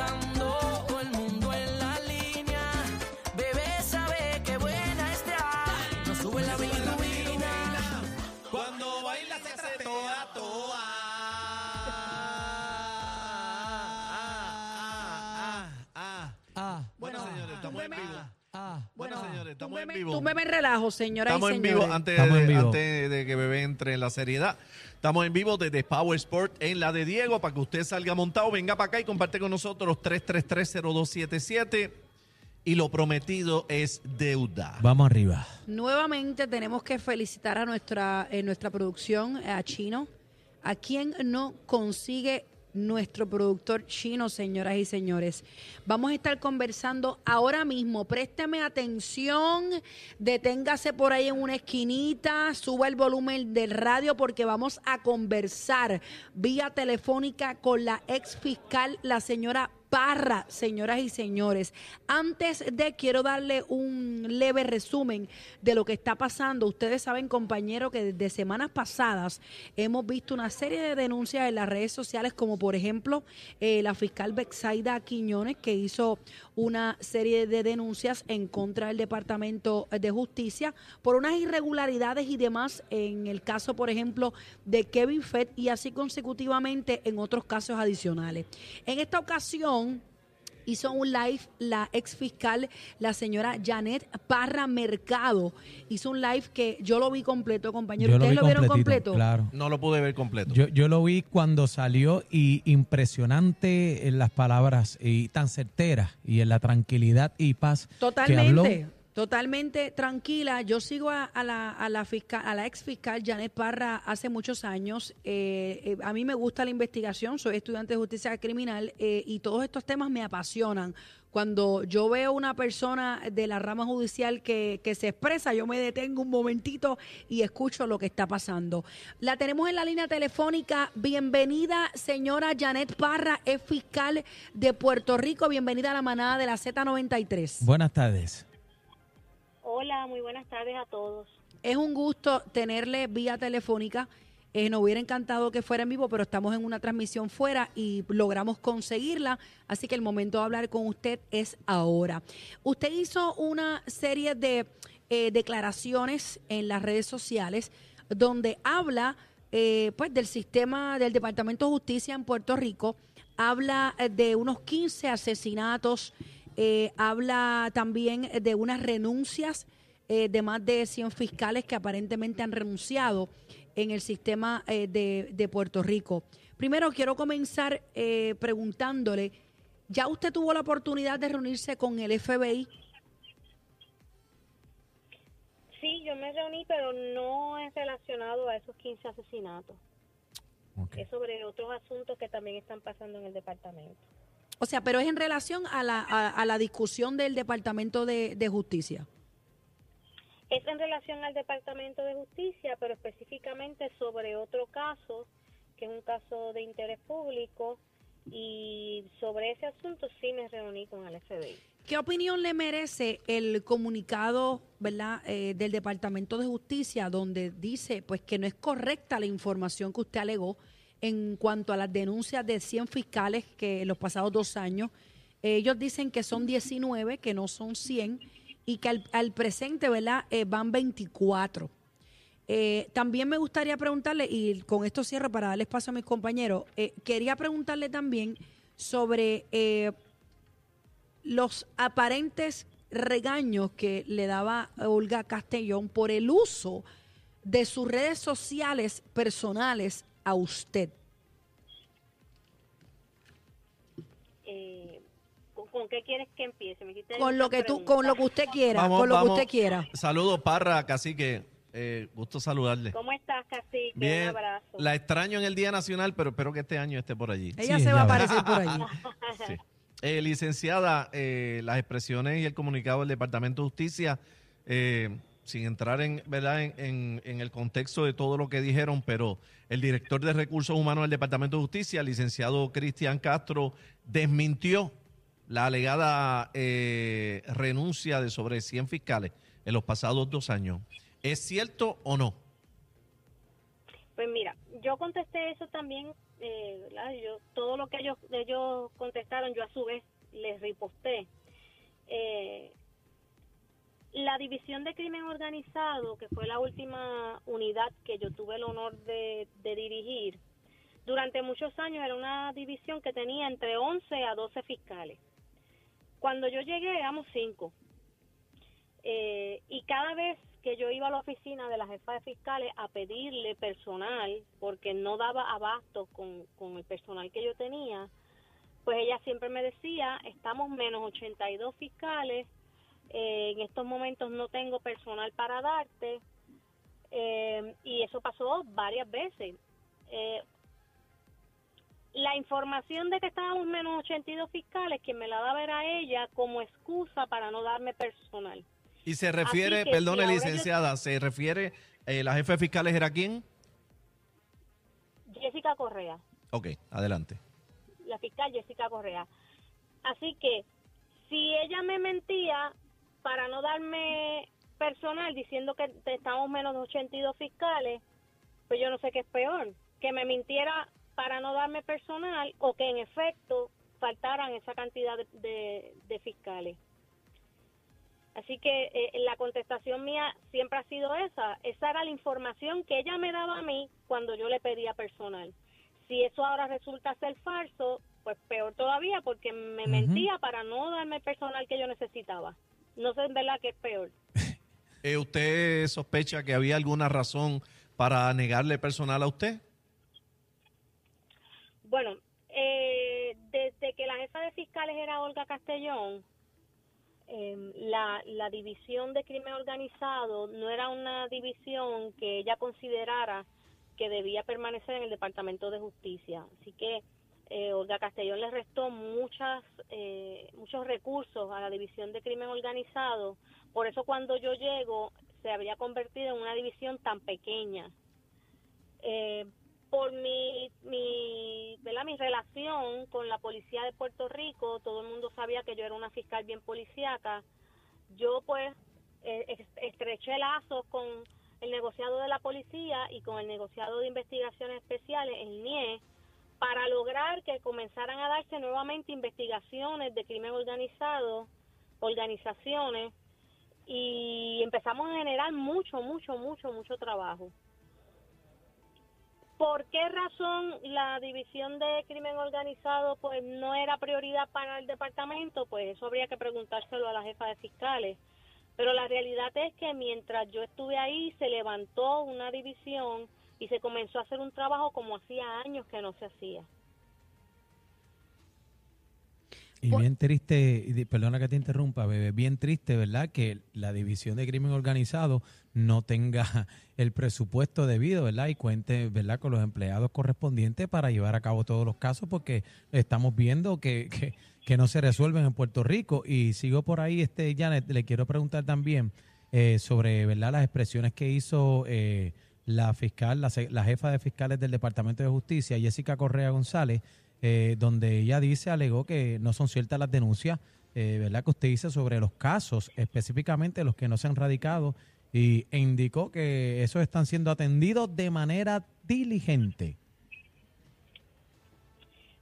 gozando. Todo el mundo en la línea. Bebé sabe que buena está. No sube la bilirrubina. Cuando baila se hace toda, toda. Ah, ah, Ah, Bueno, señores, estamos en vivo. ah. Bueno, señores, estamos en vivo. Túmbeme en relajo, señoras Estamos y en señores. vivo antes, Estamos de, en vivo. antes de que bebé entre en la seriedad. Estamos en vivo desde Power Sport en la de Diego para que usted salga montado, venga para acá y comparte con nosotros 3330277 y lo prometido es deuda. Vamos arriba. Nuevamente tenemos que felicitar a nuestra, eh, nuestra producción, a Chino, a quien no consigue nuestro productor chino, señoras y señores. Vamos a estar conversando ahora mismo. Présteme atención, deténgase por ahí en una esquinita, suba el volumen del radio porque vamos a conversar vía telefónica con la ex fiscal, la señora Parra, señoras y señores. Antes de, quiero darle un leve resumen de lo que está pasando. Ustedes saben, compañeros, que desde semanas pasadas hemos visto una serie de denuncias en las redes sociales, como por ejemplo eh, la fiscal Bexaida Quiñones, que hizo una serie de denuncias en contra del Departamento de Justicia por unas irregularidades y demás en el caso, por ejemplo, de Kevin Fett y así consecutivamente en otros casos adicionales. En esta ocasión, hizo un live la ex fiscal, la señora Janet Parra Mercado. Hizo un live que yo lo vi completo, compañero. Yo lo ¿Ustedes vi lo, vieron completo? Claro. No lo pude ver completo. Yo, yo lo vi cuando salió y impresionante en las palabras y tan certeras y en la tranquilidad y paz que habló. Totalmente. Tranquila. Yo sigo a, a la, a, la fiscal, a la ex fiscal Janet Parra hace muchos años. Eh, eh, a mí me gusta la investigación, soy estudiante de justicia criminal eh, y todos estos temas me apasionan. Cuando yo veo una persona de la rama judicial que, que se expresa, yo me detengo un momentito y escucho lo que está pasando. La tenemos en la línea telefónica. Bienvenida, señora Janet Parra, es fiscal de Puerto Rico. Bienvenida a la manada de la Z93. Buenas tardes. Hola, muy buenas tardes a todos. Es un gusto tenerle vía telefónica. Eh, nos hubiera encantado que fuera en vivo, pero estamos en una transmisión fuera y logramos conseguirla. Así que el momento de hablar con usted es ahora. Usted hizo una serie de eh, declaraciones en las redes sociales donde habla eh, pues del sistema del Departamento de Justicia en Puerto Rico. Habla eh, de unos 15 asesinatos. Eh, habla también de unas renuncias eh, de más de 100 fiscales que aparentemente han renunciado en el sistema eh, de, de Puerto Rico. Primero quiero comenzar eh, preguntándole, ¿ya usted tuvo la oportunidad de reunirse con el FBI? Sí, yo me reuní, pero no es relacionado a esos 15 asesinatos. Es sobre otros asuntos que también están pasando en el departamento. O sea, pero es en relación a la, a, a la discusión del Departamento de, de Justicia. Es en relación al departamento de justicia, pero específicamente sobre otro caso, que es un caso de interés público, y sobre ese asunto sí me reuní con el FBI. ¿Qué opinión le merece el comunicado verdad, eh, del Departamento de Justicia donde dice pues que no es correcta la información que usted alegó en cuanto a las denuncias de 100 fiscales que en los pasados dos años, ellos dicen que son 19, que no son 100 y que al, al presente ¿verdad? Eh, van 24. Eh, también me gustaría preguntarle, y con esto cierro para darle espacio a mis compañeros, eh, quería preguntarle también sobre eh, los aparentes regaños que le daba Olga Castellón por el uso de sus redes sociales personales a usted. Eh, ¿con, con qué quieres que empiece? Me Con lo que tú, con lo que usted quiera, Vamos, con lo vamos. que usted quiera. Saludos, Parra, cacique. Eh, gusto saludarle. ¿Cómo estás, Cacique? Bien, Un abrazo. la extraño en el Día Nacional, pero espero que este año esté por allí. Ella Sí, se va a aparecer por allí. Sí. Eh, licenciada, eh, las expresiones y el comunicado del Departamento de Justicia, eh, sin entrar en, ¿verdad? En, el contexto de todo lo que dijeron, pero el director de Recursos Humanos del Departamento de Justicia, licenciado Cristian Castro, desmintió la alegada eh, renuncia de sobre 100 fiscales en los pasados dos años. ¿Es cierto o no? Pues mira, yo contesté eso también, eh. Yo, todo lo que ellos, ellos contestaron, yo a su vez les riposté. Eh, la División de Crimen Organizado, que fue la última unidad que yo tuve el honor de, dirigir, durante muchos años era una división que tenía entre 11 a 12 fiscales. Cuando yo llegué éramos cinco. Eh, y cada vez que yo iba a la oficina de la jefa de fiscales a pedirle personal, porque no daba abasto con, con el personal que yo tenía, pues ella siempre me decía, estamos menos 82 fiscales, eh, en estos momentos no tengo personal para darte, eh, y eso pasó varias veces. Eh, la información de que estábamos menos 82 fiscales, quien me la daba era ella como excusa para no darme personal. Y se refiere, que perdone si ahora yo- licenciada, se refiere, eh, ¿la jefe de fiscales era quién? Jessica Correa. Ok, adelante. la fiscal Jessica Correa. Así que si ella me mentía para no darme personal diciendo que estamos menos de 82 fiscales, pues yo no sé qué es peor, que me mintiera para no darme personal o que en efecto faltaran esa cantidad de, de- de fiscales. Así que eh, la contestación mía siempre ha sido esa. Esa era la información que ella me daba a mí cuando yo le pedía personal. Si eso ahora resulta ser falso, pues peor todavía porque me mentía para no darme el personal que yo necesitaba. No sé en verdad qué es peor. Eh, ¿Usted sospecha que había alguna razón para negarle personal a usted? Bueno, eh, desde que la jefa de fiscales era Olga Castellón, eh, la, la división de crimen organizado no era una división que ella considerara que debía permanecer en el Departamento de Justicia. Así que eh, Olga Castellón le restó muchas, eh, muchos recursos a la división de crimen organizado. Por eso cuando yo llego se había convertido en una división tan pequeña. Eh, por mi, mi, ¿verdad? mi relación con la policía de Puerto Rico, todo el mundo sabía que yo era una fiscal bien policíaca. Yo pues eh, estreché lazos con el negociado de la policía y con el negociado de investigaciones especiales, el NIE, para lograr que comenzaran a darse nuevamente investigaciones de crimen organizado, organizaciones, y empezamos a generar mucho, mucho, mucho, mucho trabajo. ¿Por qué razón la división de crimen organizado pues no era prioridad para el departamento? Pues eso habría que preguntárselo a la jefa de fiscales. Pero la realidad es que mientras yo estuve ahí se levantó una división y se comenzó a hacer un trabajo como hacía años que no se hacía. Y Por- bien triste, perdona que te interrumpa, bebé, bien triste, ¿verdad? Que la División de Crimen Organizado no tenga el presupuesto debido, ¿verdad? Y cuente, ¿verdad? Con los empleados correspondientes para llevar a cabo todos los casos, porque estamos viendo que, que, que no se resuelven en Puerto Rico. Y sigo por ahí, este Janet, le quiero preguntar también eh, sobre, ¿verdad? Las expresiones que hizo eh, la fiscal, la, la jefa de fiscales del Departamento de Justicia, Jessica Correa González, eh, donde ella dice, alegó que no son ciertas las denuncias, eh, ¿verdad? Que usted dice sobre los casos, específicamente los que no se han radicado, y, e indicó que esos están siendo atendidos de manera diligente.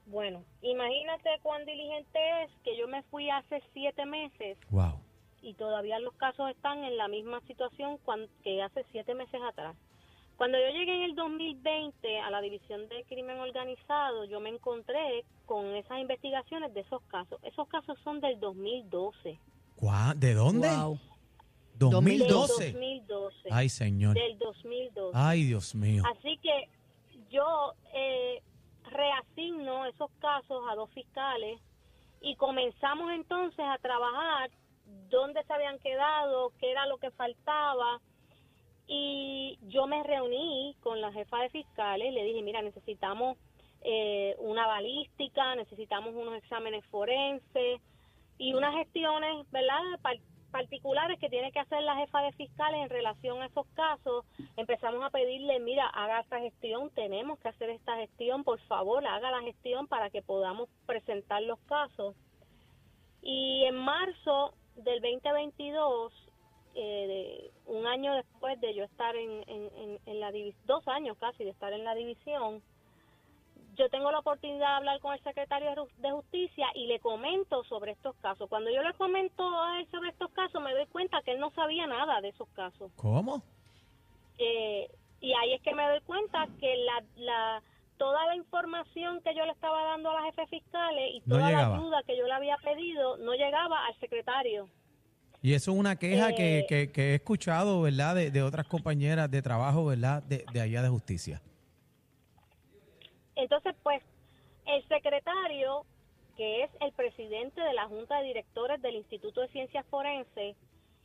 Bueno, imagínate cuán diligente es que yo me fui hace siete meses Wow. y todavía los casos están en la misma situación que hace siete meses atrás. Cuando yo llegué en el 2020 a la División de Crimen Organizado, yo me encontré con esas investigaciones de esos casos. Esos casos son del 2012. ¿De dónde? Wow. 2012. Del 2012. Ay, señor. Del 2012. Ay, Dios mío. Así que yo eh, reasigno esos casos a dos fiscales y comenzamos entonces a trabajar dónde se habían quedado, qué era lo que faltaba. Y yo me reuní con la jefa de fiscales, le dije, mira, necesitamos eh, una balística, necesitamos unos exámenes forenses y unas gestiones, ¿verdad? Par- particulares que tiene que hacer la jefa de fiscales en relación a esos casos. Empezamos a pedirle, mira, haga esta gestión, tenemos que hacer esta gestión, por favor, haga la gestión para que podamos presentar los casos. Y en marzo del 2022, eh, de- un año después de yo estar en, en, en- en la división, dos años casi de estar en la división, yo tengo la oportunidad de hablar con el secretario de Ju- de Justicia y le comento sobre estos casos. Cuando yo le comento a él sobre estos casos, me doy cuenta que él no sabía nada de esos casos. ¿Cómo? Eh, y ahí es que me doy cuenta que la, la toda la información que yo le estaba dando a las jefes fiscales y No toda la llegaba. ayuda que yo le había pedido no llegaba al secretario. Y eso es una queja que, Eh, que- que he escuchado, ¿verdad? De, de otras compañeras de trabajo, ¿verdad? De, de allá de justicia. Entonces, pues, el secretario, que es el presidente de la Junta de Directores del Instituto de Ciencias Forenses,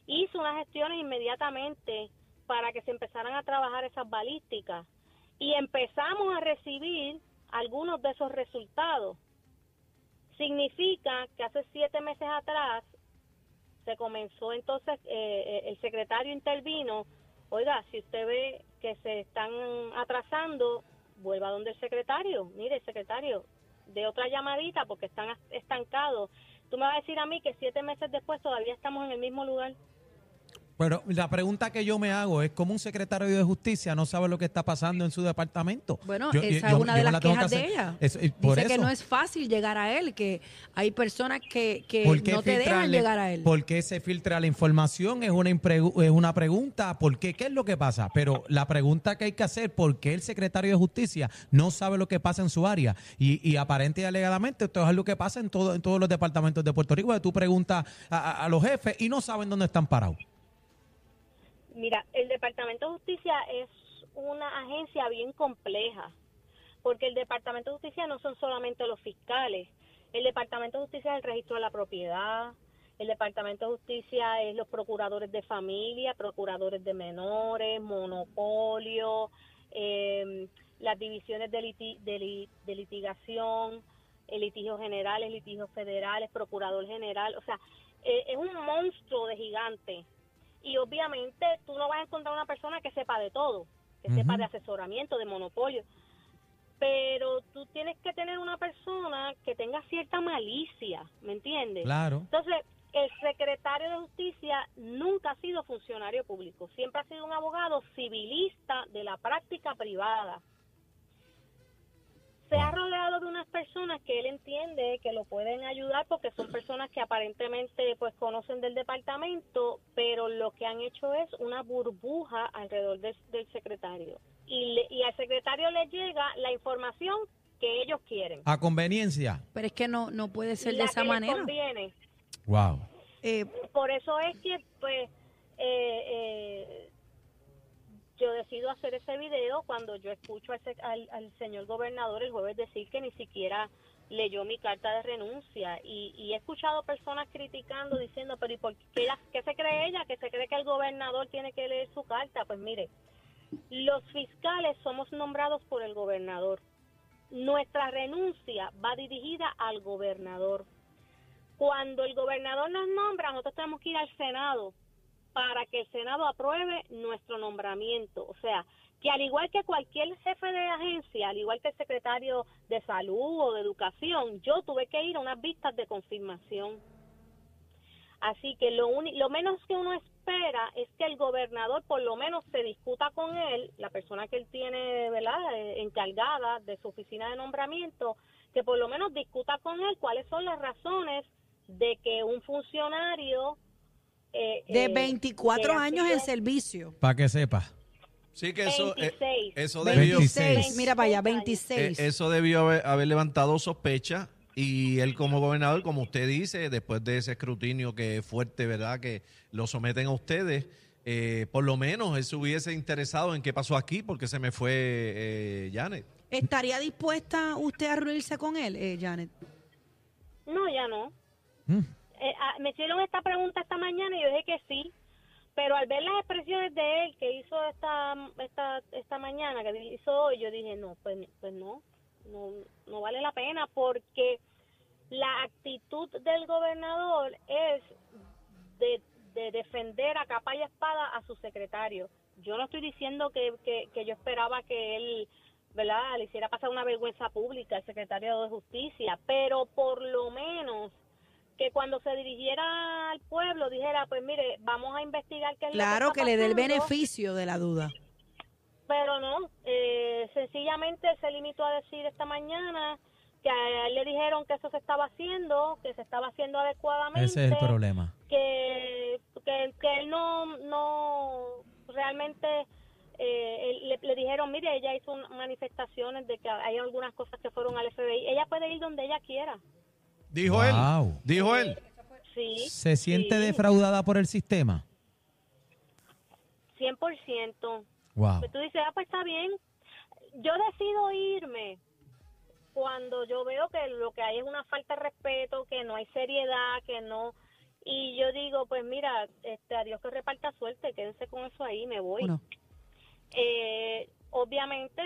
hizo unas gestiones inmediatamente para que se empezaran a trabajar esas balísticas. Y empezamos a recibir algunos de esos resultados. Significa que hace siete meses atrás se comenzó entonces, eh, eh, el secretario intervino, oiga, si usted ve que se están atrasando, vuelva donde el secretario, mire, secretario, de otra llamadita porque están estancados. Tú me vas a decir a mí que siete meses después todavía estamos en el mismo lugar. Pero la pregunta que yo me hago es cómo un secretario de justicia no sabe lo que está pasando en su departamento. Bueno, Yo- esa yo- es una yo de las la que quejas de ella. Y por Dice que eso. no es fácil llegar a él, que hay personas que, que ¿Por qué no te dejan llegar a él. ¿Por qué se filtra la información? Es una, es una pregunta. ¿Por qué? ¿Qué es lo que pasa? Pero la pregunta que hay que hacer, ¿por qué el secretario de Justicia no sabe lo que pasa en su área? Y, y aparente y alegadamente esto es lo que pasa en, todo, en todos los departamentos de Puerto Rico. que Tú preguntas a, a- a los jefes y no saben dónde están parados. Mira, el Departamento de Justicia es una agencia bien compleja, porque el Departamento de Justicia no son solamente los fiscales, el Departamento de Justicia es el registro de la propiedad, el Departamento de Justicia es los procuradores de familia, procuradores de menores, monopolio, eh, las divisiones de, liti- de li- de litigación, litigios generales, litigios federales, procurador general, o sea, eh, es un monstruo de gigante y obviamente tú no vas a encontrar una persona que sepa de todo, que sepa de asesoramiento, de monopolio, pero tú tienes que tener una persona que tenga cierta malicia, ¿me entiendes? Claro. Entonces, el secretario de Justicia nunca ha sido funcionario público, siempre ha sido un abogado civilista de la práctica privada. Se ha rodeado de unas personas que él entiende que lo pueden ayudar porque son personas que aparentemente pues conocen del departamento, pero lo que han hecho es una burbuja alrededor del, del secretario. Y, le- y al secretario le llega la información que ellos quieren. A conveniencia. Pero es que no, no puede ser de esa que les manera. conviene. Wow. Eh, por eso es que pues eh, eh, yo decido hacer ese video cuando yo escucho al, al, señor gobernador el jueves decir que ni siquiera leyó mi carta de renuncia. Y, he escuchado personas criticando diciendo pero ¿y por qué, ella- se cree ella? que se cree que el gobernador tiene que leer su carta pues mire los fiscales somos nombrados por el gobernador. Nuestra renuncia va dirigida al gobernador. Cuando el gobernador nos nombra, nosotros tenemos que ir al Senado para que el Senado apruebe nuestro nombramiento. O sea, que al igual que cualquier jefe de agencia, al igual que el secretario de salud o de educación, yo tuve que ir a unas vistas de confirmación. Así que lo, menos que uno espera es que el gobernador por lo menos se discuta con él, la persona que él tiene, ¿verdad?, eh, encargada de su oficina de nombramiento, que por lo menos discuta con él cuáles son las razones de que un funcionario eh, de eh, 24 que ha años en servicio. Para que sepa. Sí, que eso, eh, 26. eso debió, 26. Mira para allá, eh, 26. eso debió haber, haber levantado sospecha y él como gobernador, como usted dice, después de ese escrutinio que es fuerte, ¿verdad? Que lo someten a ustedes, eh, por lo menos él se hubiese interesado en qué pasó aquí porque se me fue eh, Janet. ¿Estaría dispuesta usted a reunirse con él, eh, Janet? No, ya no. Mm. Eh, ah, me hicieron esta pregunta esta mañana y yo dije que sí, pero al ver las expresiones de él que hizo esta esta esta mañana, que hizo hoy, yo dije, no, pues, pues no. no, no vale la pena porque la actitud del gobernador es de, de defender a capa y espada a su secretario. Yo no estoy diciendo que, que, que yo esperaba que él, ¿verdad?, le hiciera pasar una vergüenza pública al secretario de Justicia, pero por lo menos que cuando se dirigiera al pueblo dijera, pues mire, vamos a investigar qué es Claro lo que, que está le dé el beneficio de la duda. Pero no, eh, sencillamente se limitó a decir esta mañana que a él le dijeron que eso se estaba haciendo, que se estaba haciendo adecuadamente Ese es el problema. que, que, que él no, no realmente eh, él- le, le dijeron, mire, ella hizo un- manifestaciones de que hay algunas cosas que fueron al FBI. Ella puede ir donde ella quiera. Dijo Wow. él. Dijo él. Sí. ¿Se siente sí, defraudada por el sistema? 100%. Wow. Pues tú dices, ah, pues está bien. Yo decido irme cuando yo veo que lo que hay es una falta de respeto, que no hay seriedad, que no... Y yo digo, pues mira, este, a Dios que reparta suerte, quédense con eso ahí, me voy. Bueno, Eh, obviamente,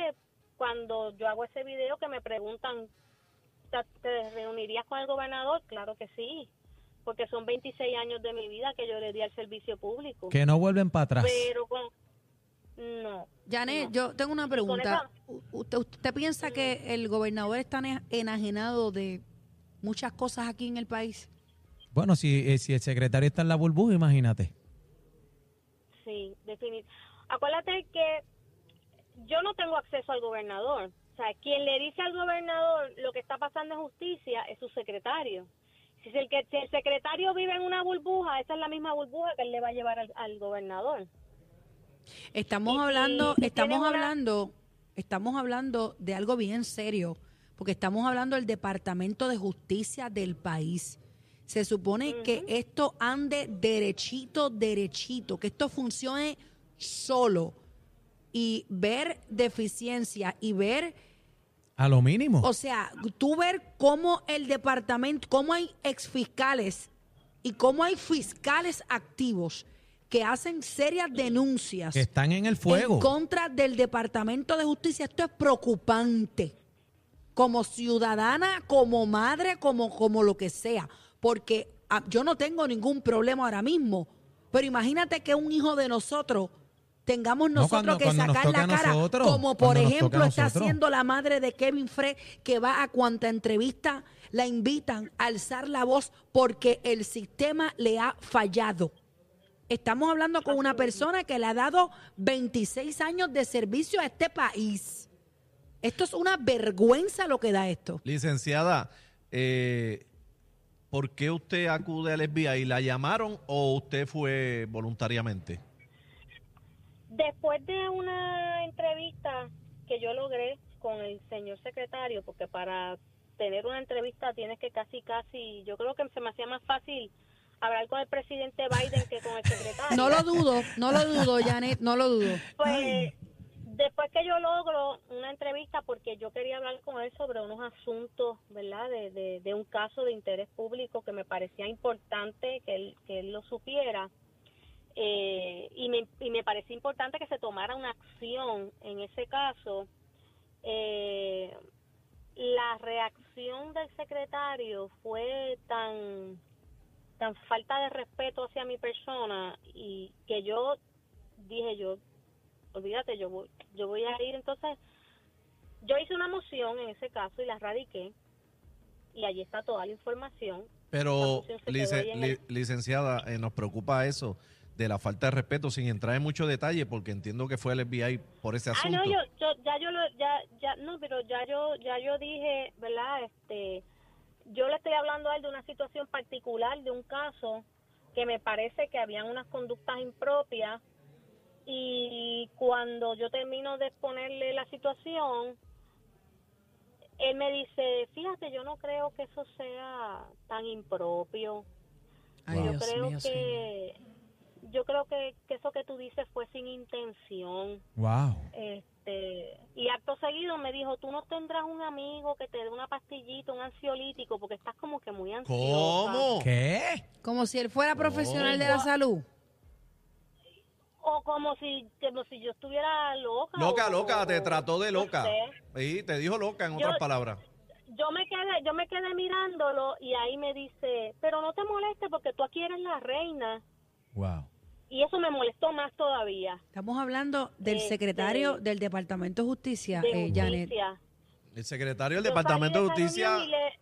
cuando yo hago ese video que me preguntan, ¿te, reunirías con el gobernador? Claro que sí, porque son 26 años de mi vida que yo le di al servicio público. Que no vuelven para atrás. Pero con... No. Janet, no. yo tengo una pregunta. ¿Usted, usted piensa que el gobernador está enajenado de muchas cosas aquí en el país? Bueno, si, eh, si el secretario está en la burbuja, imagínate. Sí, definitivamente. Acuérdate que yo no tengo acceso al gobernador. O sea, quien le dice al gobernador lo que está pasando en justicia es su secretario. Si el, que, si el secretario vive en una burbuja, esa es la misma burbuja que él le va a llevar al, al gobernador. Estamos Y- hablando, y estamos tiene una- hablando, estamos hablando de algo bien serio, porque estamos hablando del Departamento de Justicia del país. Se supone que esto ande derechito, derechito, que esto funcione solo y ver deficiencia y ver A lo mínimo. o sea, tú ver cómo el departamento, cómo hay exfiscales y cómo hay fiscales activos que hacen serias denuncias que están en el fuego. en contra del Departamento de Justicia. Esto es preocupante. Como ciudadana, como madre, como, como lo que sea. Porque ah, yo no tengo ningún problema ahora mismo. Pero imagínate que un hijo de nosotros tengamos No, nosotros cuando- que cuando sacar la a cara. nosotros, como por ejemplo a está haciendo la madre de Kevin Frey, que va a cuanta entrevista la invitan a alzar la voz porque el sistema le ha fallado. Estamos hablando con una persona que le ha dado 26 años de servicio a este país. Esto es una vergüenza lo que da esto. Licenciada, eh, ¿por qué usted acude al FBI? ¿La llamaron o usted fue voluntariamente? Después de una entrevista que yo logré con el señor secretario, porque para tener una entrevista tienes que casi, casi, yo creo que se me hacía más fácil hablar con el presidente Biden que con el secretario. No lo dudo, no lo dudo, Janet, no lo dudo. Pues después que yo logro una entrevista, porque yo quería hablar con él sobre unos asuntos, ¿verdad? De, de, de un caso de interés público que me parecía importante que él, que él lo supiera. Eh, y, me, y me parecía importante que se tomara una acción en ese caso. Eh, la reacción del secretario fue tan tan falta de respeto hacia mi persona y que yo dije yo olvídate yo voy yo voy a ir. Entonces yo hice una moción en ese caso y la radiqué y allí está toda la información. Pero, el- licenciada, eh, nos preocupa eso de la falta de respeto, sin entrar en mucho detalle, porque entiendo que fue el FBI por ese Ah, asunto. no, yo, yo, ya yo lo, ya, ya, no, pero ya yo, ya yo dije, ¿verdad? Este, yo le estoy hablando a él de una situación particular, de un caso que me parece que habían unas conductas impropias y cuando yo termino de exponerle la situación, él me dice, fíjate, yo no creo que eso sea tan impropio. Ay, yo Dios creo mío, que, yo creo que, que eso que tú dices fue sin intención. Wow. Este, y acto seguido me dijo, tú no tendrás un amigo que te dé una pastillita, un ansiolítico, porque estás como que muy ansiosa. ¿Cómo? ¿Qué? Como si él fuera profesional de la salud. o como si como si yo estuviera loca. Loca, o- loca, o- te trató de no loca. sé. Sí, te dijo loca en Yo- otras palabras. Yo me quedé yo me quedé mirándolo y ahí me dice, pero no te molestes porque tú aquí eres la reina. Wow. Y eso me molestó más todavía. Estamos hablando del Este, secretario del Departamento de Justicia, De eh, Janet. El secretario del Yo Departamento de Justicia, le-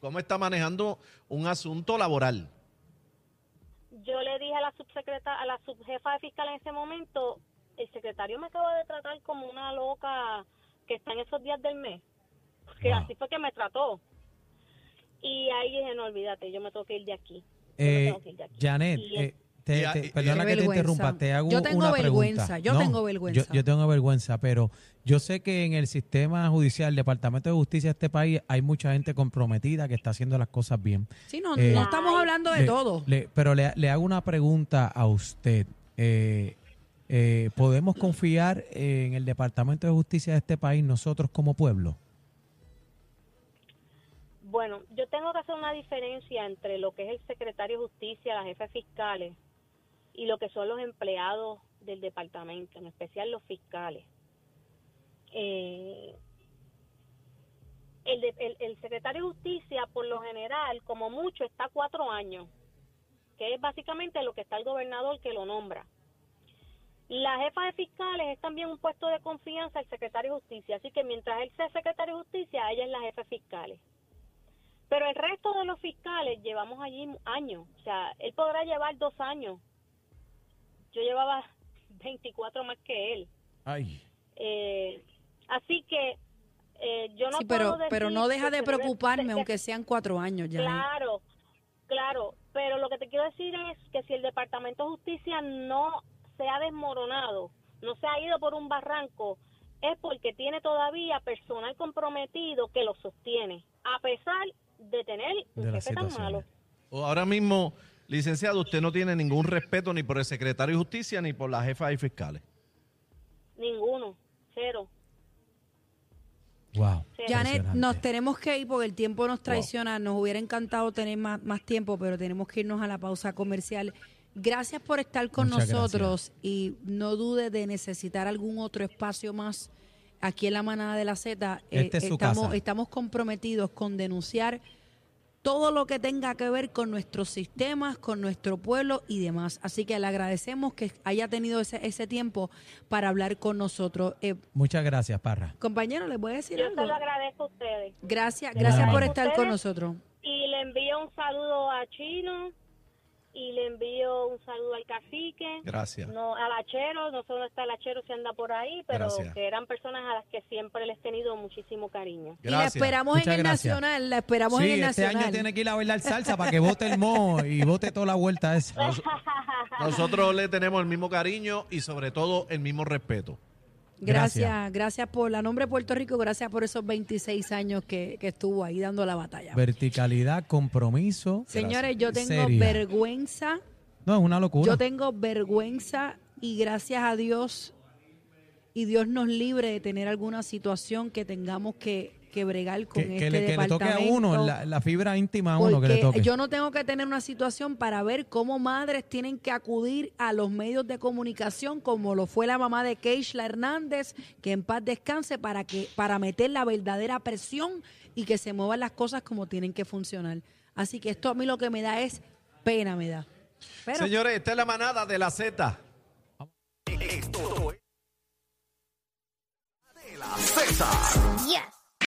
¿cómo está manejando un asunto laboral? yo le dije a la subsecretaria, a la subjefa de fiscal en ese momento, el secretario me acaba de tratar como una loca que está en esos días del mes. Porque Wow. así fue que me trató. Y ahí dije, no, olvídate, yo me tengo que ir de aquí. Yo me Eh, tengo que ir de aquí. Janet, Y- eh, te- Y- te- y- perdona Qué que te interrumpa, te hago Yo tengo una vergüenza, pregunta. yo tengo vergüenza. Yo, yo tengo vergüenza, pero yo sé que en el sistema judicial, el Departamento de Justicia de este país, hay mucha gente comprometida que está haciendo las cosas bien. Sí, no, Eh, no estamos hablando de Le- todo. le- pero le, le hago una pregunta a usted. Eh, eh, ¿Podemos confiar en el Departamento de Justicia de este país nosotros como pueblo? Bueno, yo tengo que hacer una diferencia entre lo que es el secretario de justicia, las jefes fiscales, y lo que son los empleados del departamento, en especial los fiscales. Eh, el, de- el- el secretario de justicia, por lo general, como mucho, está cuatro años, que es básicamente lo que está el gobernador que lo nombra. La jefa de fiscales es también un puesto de confianza del secretario de justicia, así que mientras él sea secretario de justicia, ella es la jefa de fiscales. Pero el resto de los fiscales llevamos allí años, o sea, él podrá llevar dos años. Yo llevaba 24 más que él. Ay. Eh, así que eh, yo no sí, pero, puedo pero no deja de preocuparme, de- de- aunque sean cuatro años, Janet. Claro, claro, pero lo que te quiero decir es que si el Departamento de Justicia no se ha desmoronado, no se ha ido por un barranco, es porque tiene todavía personal comprometido que lo sostiene, a pesar de tener un De jefe tan malo. O Ahora mismo, licenciado, usted no tiene ningún respeto ni por el secretario de Justicia ni por la jefa de fiscales. Ninguno, cero. Wow. cero. Janet, nos tenemos que ir porque el tiempo nos traiciona. Nos hubiera encantado tener más, más tiempo, pero tenemos que irnos a la pausa comercial. Gracias por estar con Muchas nosotros y no dude de necesitar algún otro espacio más aquí en la manada de la Z. Eh, Este es su estamos, casa. estamos comprometidos con denunciar todo lo que tenga que ver con nuestros sistemas, con nuestro pueblo y demás. Así que le agradecemos que haya tenido ese, ese tiempo para hablar con nosotros. Eh, Muchas gracias, Parra. compañero, ¿les voy a decir Yo algo? se lo agradezco a ustedes. Gracias, gracias por estar con nosotros. Y le envío un saludo a Chino y le envío un saludo al cacique. Gracias. No, al hachero, no sé dónde está el hachero si anda por ahí, pero Gracias. que eran personas a las que siempre les he tenido muchísimo cariño. Y la Gracias. esperamos Muchas en el gracias. Nacional, la esperamos Sí, en el este Nacional. año tiene que ir a bailar salsa para que vote el mo y vote toda la vuelta esa. Nosotros le tenemos el mismo cariño y sobre todo el mismo respeto. Gracias, Gracias. gracias por la nombre de Puerto Rico, gracias por esos 26 años que, que estuvo ahí dando la batalla. Verticalidad, compromiso. Señores, yo tengo Seria. vergüenza, No, es una locura. yo tengo vergüenza y gracias a Dios y Dios nos libre de tener alguna situación que tengamos que, que bregar con que, este que le, que le toque a departamento. uno, la, la fibra íntima a uno que le toque. yo no tengo que tener una situación para ver cómo madres tienen que acudir a los medios de comunicación, como lo fue la mamá de Keishla Hernández, que en paz descanse, para que para meter la verdadera presión y que se muevan las cosas como tienen que funcionar. Así que esto a mí lo que me da es pena, me da. Pero Señores, esta es la manada de la Z. Esto es de la Z. Yes.